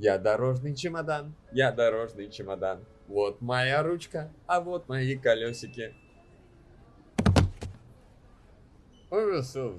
Я дорожный чемодан, я дорожный чемодан. Вот моя ручка, а вот мои колесики. Ужас, ужас.